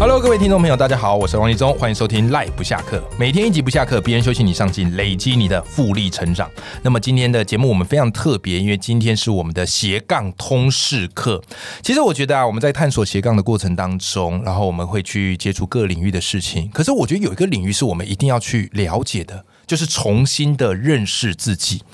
Hello，各位听众朋友，大家好，我是王立忠，欢迎收听赖不下课，每天一集不下课，别人休息你上进，累积你的复利成长。那么今天的节目我们非常特别，因为今天是我们的斜杠通识课。其实我觉得啊，我们在探索斜杠的过程当中，然后我们会去接触各领域的事情。可是我觉得有一个领域是我们一定要去了解的。就是重新的认识自己。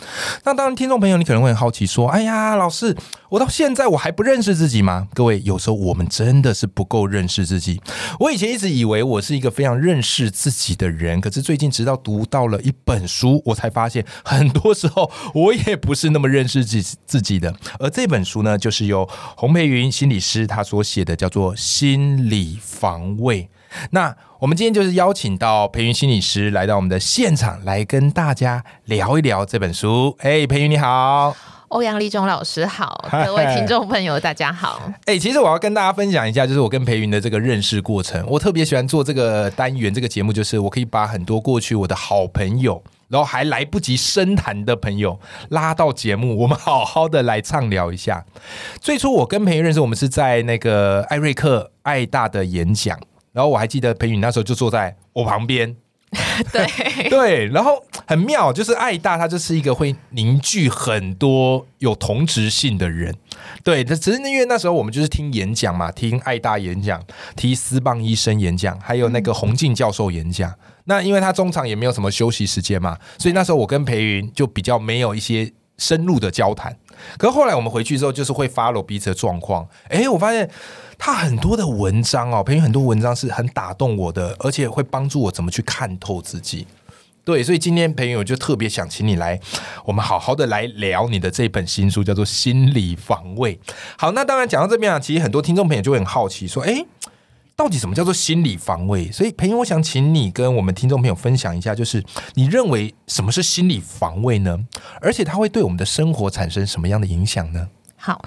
那当然，听众朋友，你可能会很好奇，说：“哎呀，老师，我到现在我还不认识自己吗？”各位，有时候我们真的是不够认识自己。我以前一直以为我是一个非常认识自己的人，可是最近直到读到了一本书，我才发现，很多时候我也不是那么认识自自己的。而这本书呢，就是由洪培云心理师他所写的，叫做《心理防卫》。那我们今天就是邀请到培云心理师来到我们的现场，来跟大家聊一聊这本书。哎，培云你好，欧阳立中老师好，各位听众朋友大家好。哎，其实我要跟大家分享一下，就是我跟培云的这个认识过程。我特别喜欢做这个单元，这个节目就是我可以把很多过去我的好朋友，然后还来不及深谈的朋友拉到节目，我们好好的来畅聊一下。最初我跟培云认识，我们是在那个艾瑞克爱大的演讲。然后我还记得裴宇那时候就坐在我旁边，对。对，然后很妙，就是爱大他就是一个会凝聚很多有同质性的人，对，只是因为那时候我们就是听演讲嘛，听爱大演讲，听斯棒医生演讲，还有那个洪静教授演讲，那因为他中场也没有什么休息时间嘛，所以那时候我跟裴云就比较没有一些深入的交谈，可是后来我们回去之后，就是会 follow 彼此的状况，哎，我发现。他很多的文章哦，培育很多文章是很打动我的，而且会帮助我怎么去看透自己。对，所以今天朋友就特别想请你来，我们好好的来聊你的这本新书，叫做《心理防卫》。好，那当然讲到这边啊，其实很多听众朋友就会很好奇，说：“哎，到底什么叫做心理防卫？”所以培育，我想请你跟我们听众朋友分享一下，就是你认为什么是心理防卫呢？而且它会对我们的生活产生什么样的影响呢？好。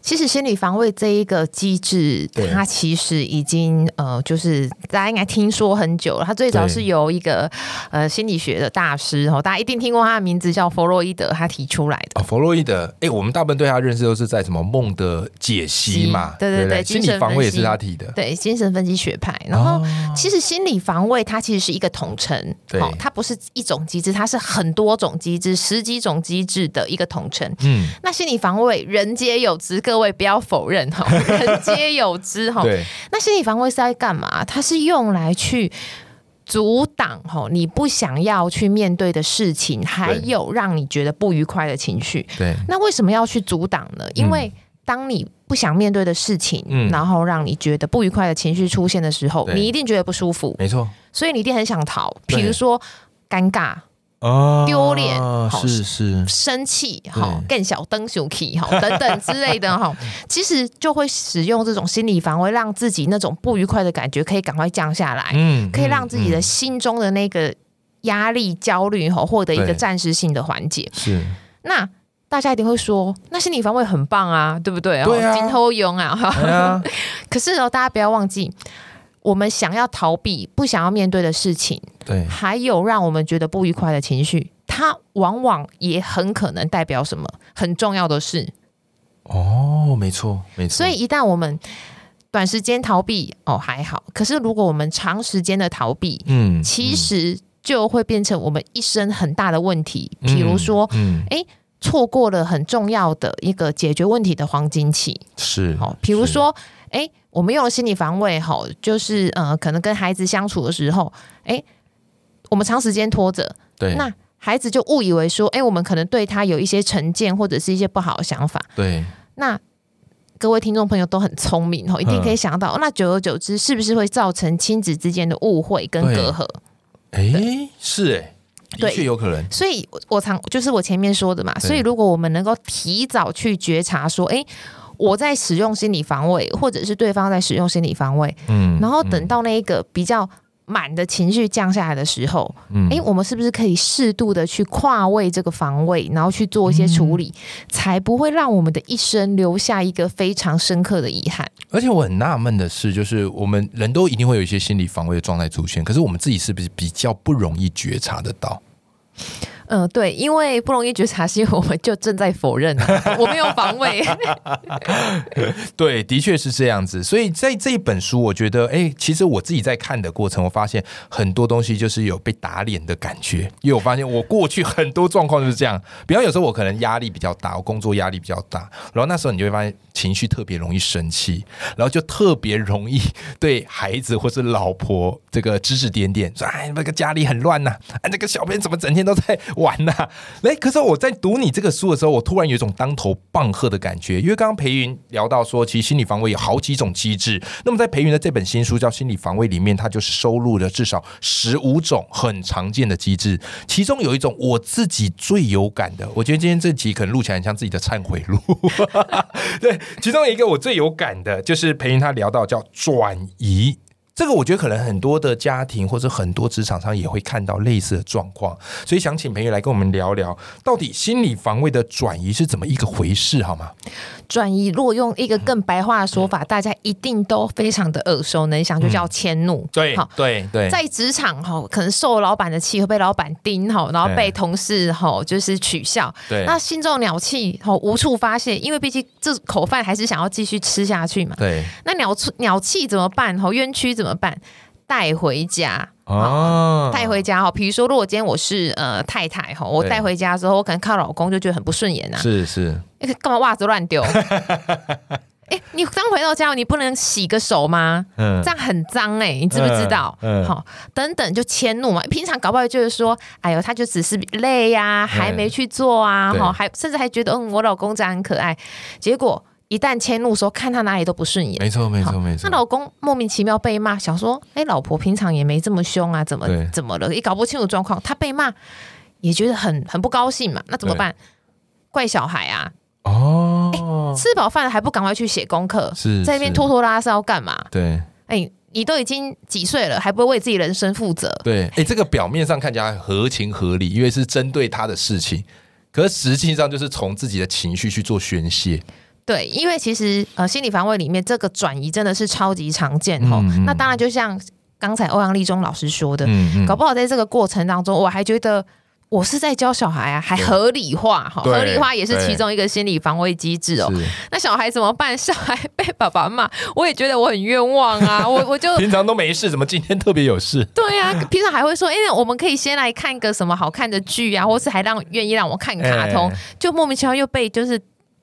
其实心理防卫这一个机制，它其实已经呃，就是大家应该听说很久了。它最早是由一个呃心理学的大师哦，大家一定听过他的名字叫弗洛伊德，他提出来的。弗洛伊德，哎，我们大部分对他认识都是在什么梦的解析嘛？对对对，心理防卫也是他提的。对，精神分析学派。然后，其实心理防卫它其实是一个统称，哦，它不是一种机制，它是很多种机制、十几种机制的一个统称。嗯，那心理防卫人皆有之。各位不要否认哈，人皆有之哈。那心理防卫是在干嘛？它是用来去阻挡吼你不想要去面对的事情，还有让你觉得不愉快的情绪。对。那为什么要去阻挡呢？因为当你不想面对的事情，嗯，然后让你觉得不愉快的情绪出现的时候，你一定觉得不舒服。没错。所以你一定很想逃。比如说尴尬。哦，丢脸，是是，生气，哈，更小灯熊气，哈，等等之类的，哈，其实就会使用这种心理防卫，让自己那种不愉快的感觉可以赶快降下来，嗯，可以让自己的心中的那个压力、焦虑，哈，获得一个暂时性的缓解。是，那大家一定会说，那心理防卫很棒啊，对不对？对啊，金头勇啊，哈，可是哦，大家不要忘记。我们想要逃避、不想要面对的事情，对，还有让我们觉得不愉快的情绪，它往往也很可能代表什么很重要的事。哦，没错，没错。所以一旦我们短时间逃避，哦还好；可是如果我们长时间的逃避，嗯，其实就会变成我们一生很大的问题。比如说，嗯，哎，错过了很重要的一个解决问题的黄金期，是哦。比如说，哎。我们用了心理防卫，哈，就是呃，可能跟孩子相处的时候，哎，我们长时间拖着，对，那孩子就误以为说，哎，我们可能对他有一些成见或者是一些不好的想法，对。那各位听众朋友都很聪明，哈，一定可以想到，那久而久之，是不是会造成亲子之间的误会跟隔阂？哎，是哎，的确有可能。所以我常就是我前面说的嘛，所以如果我们能够提早去觉察，说，哎。我在使用心理防卫，或者是对方在使用心理防卫，嗯，然后等到那一个比较满的情绪降下来的时候，嗯，哎，我们是不是可以适度的去跨位这个防卫，然后去做一些处理，才不会让我们的一生留下一个非常深刻的遗憾？而且我很纳闷的是，就是我们人都一定会有一些心理防卫的状态出现，可是我们自己是不是比较不容易觉察得到？嗯，对，因为不容易觉察，是因为我们就正在否认，我没有防卫。对，的确是这样子。所以在这一本书，我觉得，哎，其实我自己在看的过程，我发现很多东西就是有被打脸的感觉。因为我发现我过去很多状况就是这样，比方有时候我可能压力比较大，我工作压力比较大，然后那时候你就会发现情绪特别容易生气，然后就特别容易对孩子或是老婆这个指指点点，说哎，那个家里很乱呐，哎，那个小朋友怎么整天都在。玩呐，哎，可是我在读你这个书的时候，我突然有一种当头棒喝的感觉，因为刚刚裴云聊到说，其实心理防卫有好几种机制。那么在裴云的这本新书叫《心理防卫》里面，它就是收录了至少十五种很常见的机制，其中有一种我自己最有感的，我觉得今天这集可能录起来很像自己的忏悔录。对，其中一个我最有感的就是裴云他聊到叫转移。这个我觉得可能很多的家庭或者很多职场上也会看到类似的状况，所以想请朋友来跟我们聊聊，到底心理防卫的转移是怎么一个回事，好吗？转移，如果用一个更白话的说法，大家一定都非常的耳熟能详，就叫迁怒。对，好对，对，在职场哈，可能受老板的气，会被老板盯哈，然后被同事哈就是取笑。对，那心中鸟气哈无处发泄，因为毕竟这口饭还是想要继续吃下去嘛。对，那鸟鸟气怎么办？哈，冤屈怎么办？带回家哦，带回家哈。比如说，如果今天我是呃太太哈，我带回家之后，我可能看老公就觉得很不顺眼呐。是是，干嘛袜子乱丢？哎，你刚回到家，你不能洗个手吗？嗯，这样很脏哎，你知不知道？嗯，好，等等就迁怒嘛。平常搞不好就是说，哎呦，他就只是累呀，还没去做啊，哈，还甚至还觉得嗯，我老公这样很可爱，结果。一旦迁怒，说看他哪里都不顺眼，没错没错没错。那老公莫名其妙被骂，想说，哎，老婆平常也没这么凶啊，怎么怎么了？也搞不清楚状况，他被骂也觉得很很不高兴嘛。那怎么办？怪小孩啊？哦，吃饱饭了还不赶快去写功课？是在那边拖拖拉拉要干嘛？对，哎，你都已经几岁了，还不会为自己人生负责？对，哎，这个表面上看起来合情合理，因为是针对他的事情，可是实际上就是从自己的情绪去做宣泄。对，因为其实呃，心理防卫里面这个转移真的是超级常见哈。那当然，就像刚才欧阳立中老师说的，搞不好在这个过程当中，我还觉得我是在教小孩啊，还合理化哈，合理化也是其中一个心理防卫机制哦。那小孩怎么办？小孩被爸爸骂，我也觉得我很冤枉啊。我我就平常都没事，怎么今天特别有事？对啊，平常还会说，哎，我们可以先来看个什么好看的剧啊，或是还让愿意让我看卡通，就莫名其妙又被就是。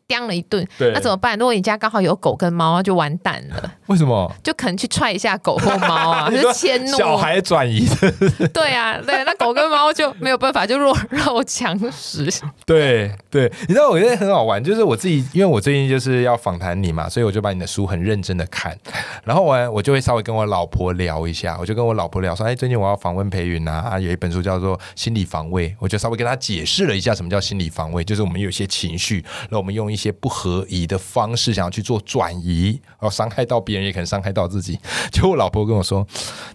叼了一顿，那怎么办？如果你家刚好有狗跟猫，就完蛋了。为什么？就可能去踹一下狗或猫啊，就迁怒。小孩转移。对啊，对，那狗跟猫就没有办法，就弱肉强食。对对，你知道我觉得很好玩，就是我自己，因为我最近就是要访谈你嘛，所以我就把你的书很认真的看，然后我我就会稍微跟我老婆聊一下，我就跟我老婆聊说，哎，最近我要访问裴云啊，啊有一本书叫做《心理防卫》，我就稍微跟他解释了一下什么叫心理防卫，就是我们有些情绪，那我们用。一些不合宜的方式，想要去做转移，然后伤害到别人，也可能伤害到自己。就我老婆跟我说：“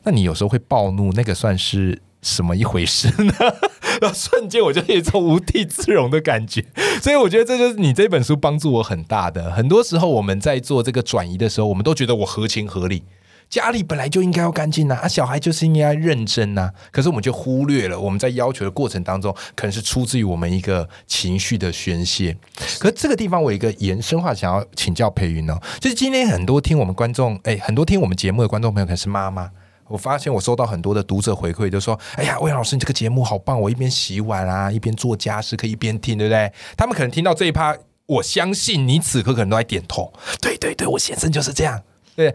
那你有时候会暴怒，那个算是什么一回事呢？” 然后瞬间我就有一种无地自容的感觉。所以我觉得这就是你这本书帮助我很大的。很多时候我们在做这个转移的时候，我们都觉得我合情合理。家里本来就应该要干净呐，啊，小孩就是应该认真呐。可是我们就忽略了，我们在要求的过程当中，可能是出自于我们一个情绪的宣泄。可是这个地方，我有一个延伸话想要请教裴云哦，就是今天很多听我们观众，哎，很多听我们节目的观众朋友可能是妈妈。我发现我收到很多的读者回馈，就说：“哎呀，魏老师，你这个节目好棒，我一边洗碗啊，一边做家事，可以一边听，对不对？”他们可能听到这一趴，我相信你此刻可能都在点头。对对对，我先生就是这样。对，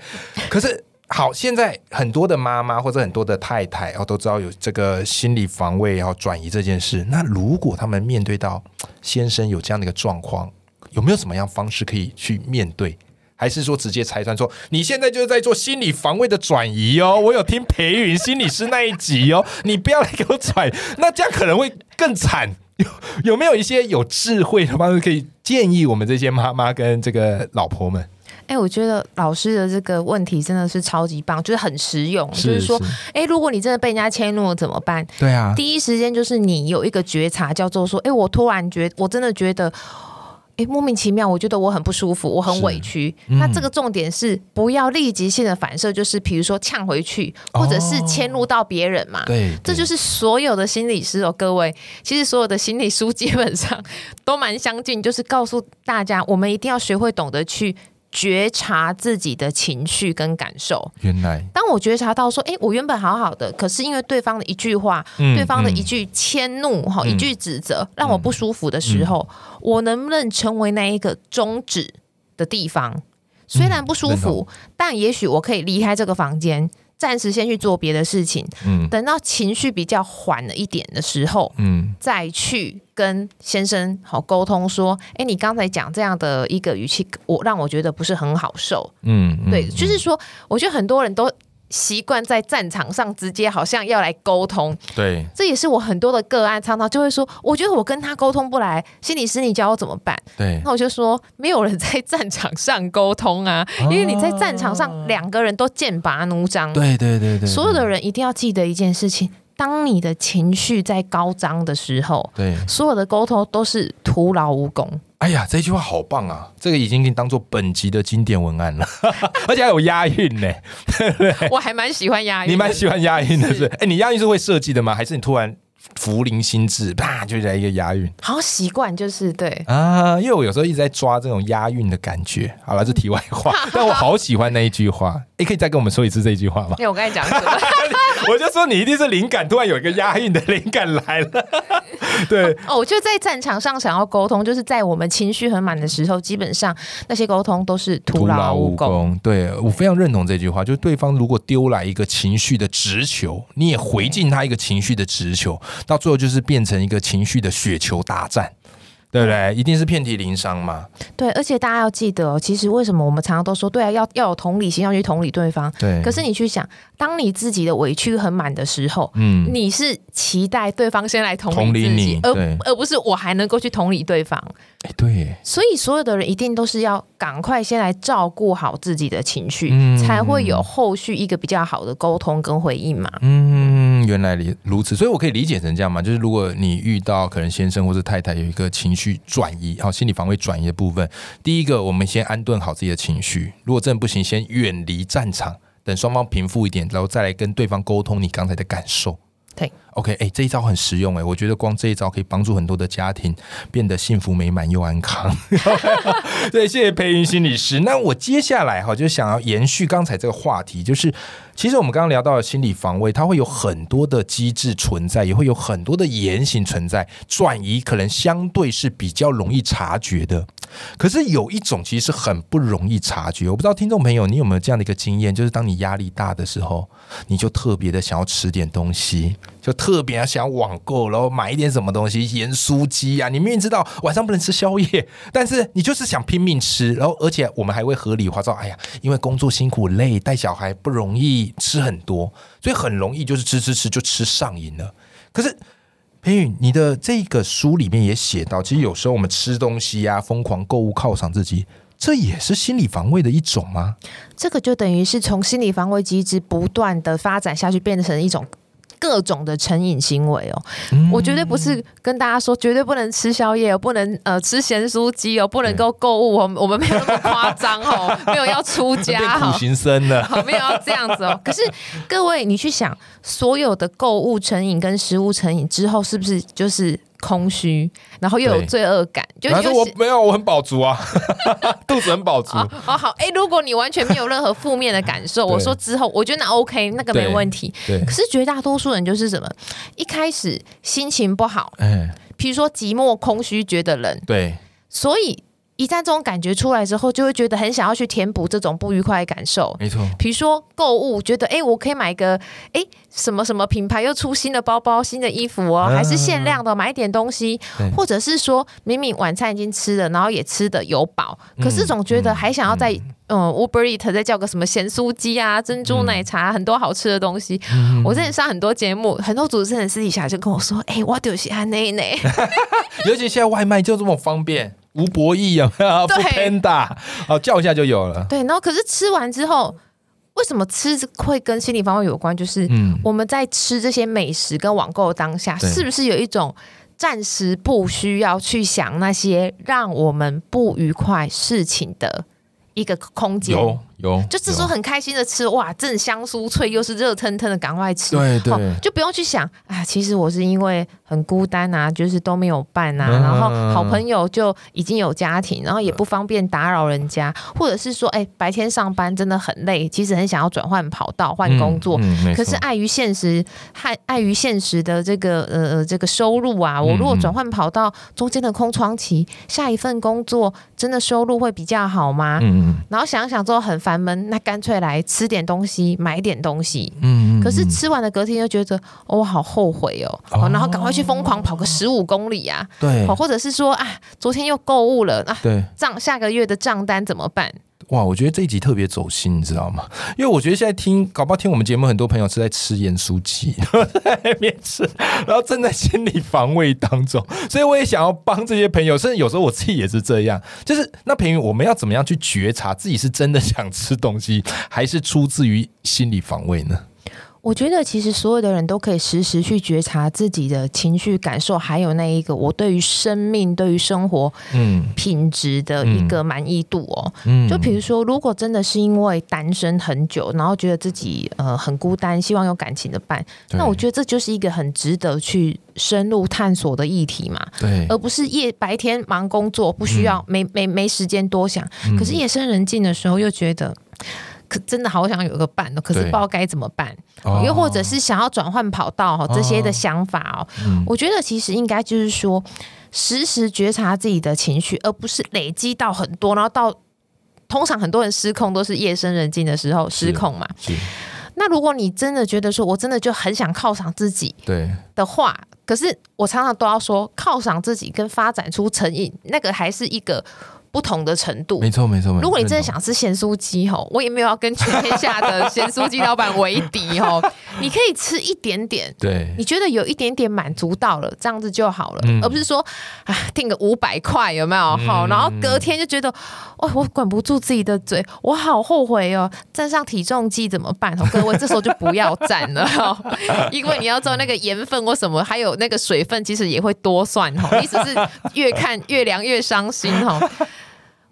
可是。好，现在很多的妈妈或者很多的太太哦，都知道有这个心理防卫要转移这件事。那如果他们面对到先生有这样的一个状况，有没有什么样方式可以去面对？还是说直接拆穿说你现在就是在做心理防卫的转移哦？我有听裴云心理师那一集哦，你不要来给我转，那这样可能会更惨。有有没有一些有智慧的方式可以建议我们这些妈妈跟这个老婆们？哎，我觉得老师的这个问题真的是超级棒，就是很实用。就是说，哎，如果你真的被人家迁怒了怎么办？对啊，第一时间就是你有一个觉察，叫做说，哎，我突然觉，我真的觉得。哎，莫名其妙，我觉得我很不舒服，我很委屈。那这个重点是不要立即性的反射，就是比如说呛回去，或者是迁怒到别人嘛。对，这就是所有的心理师哦，各位，其实所有的心理书 基本上都蛮相近，就是告诉大家，我们一定要学会懂得去。觉察自己的情绪跟感受。原来，当我觉察到说，哎，我原本好好的，可是因为对方的一句话，对方的一句迁怒，哈，一句指责，让我不舒服的时候，我能不能成为那一个终止的地方？虽然不舒服，但也许我可以离开这个房间。暂时先去做别的事情，嗯，等到情绪比较缓了一点的时候，嗯，再去跟先生好沟通说，哎，你刚才讲这样的一个语气，我让我觉得不是很好受，嗯，对，就是说，我觉得很多人都。习惯在战场上直接好像要来沟通，对，这也是我很多的个案常常就会说，我觉得我跟他沟通不来，心理师你教我怎么办？对，那我就说，没有人在战场上沟通啊，因为你在战场上两个人都剑拔弩张，对对对对，所有的人一定要记得一件事情。当你的情绪在高涨的时候，对所有的沟通都是徒劳无功。哎呀，这句话好棒啊！这个已经给你当做本集的经典文案了，而且还有押韵呢。我还蛮喜欢押韵，你蛮喜欢押韵的是？哎，你押韵是会设计的吗？还是你突然？福临心智，啪就来一个押韵，好习惯就是对啊，因为我有时候一直在抓这种押韵的感觉。好了，这题外话，但我好喜欢那一句话。哎，可以再跟我们说一次这一句话吗？因 为我刚才讲什么？我就说你一定是灵感，突然有一个押韵的灵感来了。对哦，我就在战场上想要沟通，就是在我们情绪很满的时候，基本上那些沟通都是徒劳无功。对我非常认同这句话，就是对方如果丢来一个情绪的直球，你也回敬他一个情绪的直球。到最后就是变成一个情绪的雪球大战，对不对？一定是遍体鳞伤嘛。对，而且大家要记得，哦其实为什么我们常常都说，对啊，要要有同理心，要去同理对方。对。可是你去想，当你自己的委屈很满的时候，嗯，你是期待对方先来同理自己，而而不是我还能够去同理对方。哎，对。所以所有的人一定都是要赶快先来照顾好自己的情绪，才会有后续一个比较好的沟通跟回应嘛。嗯。原来如此，所以我可以理解成这样嘛？就是如果你遇到可能先生或者太太有一个情绪去转移，好心理防卫转移的部分，第一个我们先安顿好自己的情绪，如果真的不行，先远离战场，等双方平复一点，然后再来跟对方沟通你刚才的感受。对，OK，哎，这一招很实用哎，我觉得光这一招可以帮助很多的家庭变得幸福美满又安康。对，谢谢培云心理师。那我接下来哈就想要延续刚才这个话题，就是。其实我们刚刚聊到的心理防卫，它会有很多的机制存在，也会有很多的言行存在。转移可能相对是比较容易察觉的，可是有一种其实是很不容易察觉。我不知道听众朋友你有没有这样的一个经验，就是当你压力大的时候，你就特别的想要吃点东西，就特别想网购，然后买一点什么东西，盐酥鸡啊。你明明知道晚上不能吃宵夜，但是你就是想拼命吃，然后而且我们还会合理化说，哎呀，因为工作辛苦累，带小孩不容易。吃很多，所以很容易就是吃吃吃就吃上瘾了。可是裴宇，你的这个书里面也写到，其实有时候我们吃东西呀，疯狂购物犒赏自己，这也是心理防卫的一种吗？这个就等于是从心理防卫机制不断的发展下去，变成一种。各种的成瘾行为哦，我绝对不是跟大家说绝对不能吃宵夜，不能呃吃咸酥鸡哦，不能够购物哦，我们没有那么夸张哦，没有要出家哈，苦行僧的，没有要这样子哦。可是各位，你去想，所有的购物成瘾跟食物成瘾之后，是不是就是？空虚，然后又有罪恶感，就但是我没有，我很饱足啊，肚子很饱足。哦，好，哎，如果你完全没有任何负面的感受，我说之后，我觉得那 OK，那个没问题。对，可是绝大多数人就是什么，一开始心情不好，嗯，比如说寂寞、空虚，觉得冷，对，所以。一旦这种感觉出来之后，就会觉得很想要去填补这种不愉快的感受。没错，比如说购物，觉得哎，我可以买个哎什么什么品牌又出新的包包、新的衣服哦，还是限量的，买一点东西，或者是说明明晚餐已经吃了，然后也吃的有饱，可是总觉得还想要再嗯。Uber Eat 再叫个什么咸酥鸡啊、珍珠奶茶，很多好吃的东西。我之前上很多节目，很多主持人私底下就跟我说，哎，我丢西安内内，尤其现在外卖就这么方便。吴博义啊，对，Panda，哦，叫一下就有了。对，然后可是吃完之后，为什么吃会跟心理方面有关？就是嗯，我们在吃这些美食跟网购当下，是不是有一种暂时不需要去想那些让我们不愉快事情的一个空间？有。有，就这时候很开心的吃，哇，正香酥脆，又是热腾腾的，赶快吃，对对，就不用去想啊，其实我是因为很孤单啊，就是都没有伴啊，然后好朋友就已经有家庭，然后也不方便打扰人家，或者是说，哎，白天上班真的很累，其实很想要转换跑道换工作，可是碍于现实，害碍于现实的这个呃呃这个收入啊，我如果转换跑道中间的空窗期，下一份工作真的收入会比较好吗？嗯嗯，然后想想之后很。烦闷，那干脆来吃点东西，买点东西。嗯，可是吃完的隔天又觉得，哦好后悔哦。然后赶快去疯狂跑个十五公里啊。对，或者是说啊，昨天又购物了啊。对，账下个月的账单怎么办？哇，我觉得这一集特别走心，你知道吗？因为我觉得现在听，搞不好听我们节目，很多朋友是在吃盐酥鸡，在那边吃，然后正在心理防卫当中，所以我也想要帮这些朋友，甚至有时候我自己也是这样。就是那平云，我们要怎么样去觉察自己是真的想吃东西，还是出自于心理防卫呢？我觉得其实所有的人都可以时时去觉察自己的情绪感受，还有那一个我对于生命、对于生活嗯品质的一个满意度哦。嗯，就比如说，如果真的是因为单身很久，然后觉得自己呃很孤单，希望有感情的伴，那我觉得这就是一个很值得去深入探索的议题嘛。对，而不是夜白天忙工作，不需要没没没时间多想，可是夜深人静的时候又觉得。可真的好想有个伴哦，可是不知道该怎么办。又或者是想要转换跑道哈，这些的想法哦，我觉得其实应该就是说，时时觉察自己的情绪，而不是累积到很多，然后到通常很多人失控都是夜深人静的时候失控嘛。那如果你真的觉得说我真的就很想犒赏自己，对的话，可是我常常都要说，犒赏自己跟发展出成瘾，那个还是一个。不同的程度，没错没错。如果你真的想吃咸酥鸡吼，我也没有要跟全天下的咸酥鸡老板为敌吼，你可以吃一点点，对，你觉得有一点点满足到了，这样子就好了，而不是说啊定个五百块有没有好，然后隔天就觉得哦我管不住自己的嘴，我好后悔哦，站上体重计怎么办？哦各位这时候就不要站了哈，因为你要知道那个盐分或什么，还有那个水分，其实也会多算哈，你只是越看越凉越伤心哈。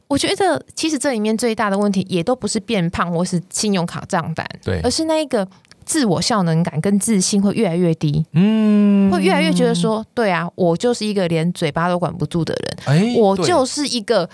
我觉得其实这里面最大的问题也都不是变胖或是信用卡账单，对，而是那一个自我效能感跟自信会越来越低，嗯，会越来越觉得说，对啊，我就是一个连嘴巴都管不住的人，哎，我就是一个。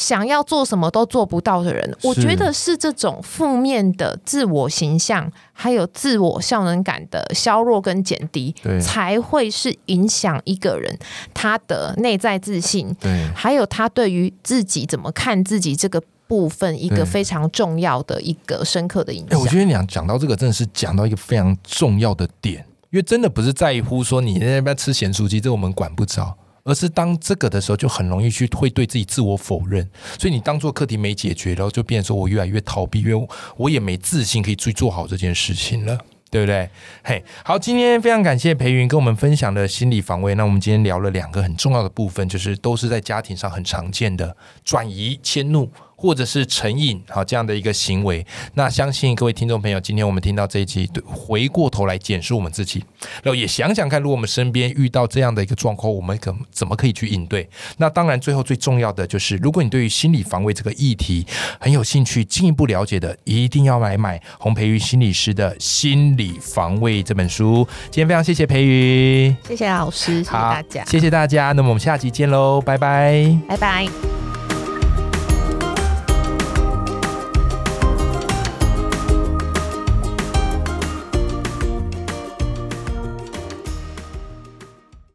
想要做什么都做不到的人，我觉得是这种负面的自我形象，还有自我效能感的削弱跟减低，才会是影响一个人他的内在自信，对，还有他对于自己怎么看自己这个部分一个非常重要的一个深刻的影响。我觉得你讲到这个，真的是讲到一个非常重要的点，因为真的不是在乎说你在那边吃咸酥鸡，这我们管不着。而是当这个的时候，就很容易去会对自己自我否认，所以你当做课题没解决，然后就变成说我越来越逃避，因为我也没自信可以去做好这件事情了，对不对？嘿，好，今天非常感谢裴云跟我们分享的心理防卫。那我们今天聊了两个很重要的部分，就是都是在家庭上很常见的转移迁怒。或者是成瘾，好这样的一个行为，那相信各位听众朋友，今天我们听到这一集，回过头来检视我们自己，然后也想想看，如果我们身边遇到这样的一个状况，我们可怎么可以去应对？那当然，最后最重要的就是，如果你对于心理防卫这个议题很有兴趣，进一步了解的，一定要买买洪培瑜心理师的心理防卫这本书。今天非常谢谢培瑜，谢谢老师，谢谢大家，谢谢大家。那么我们下集见喽，拜拜，拜拜。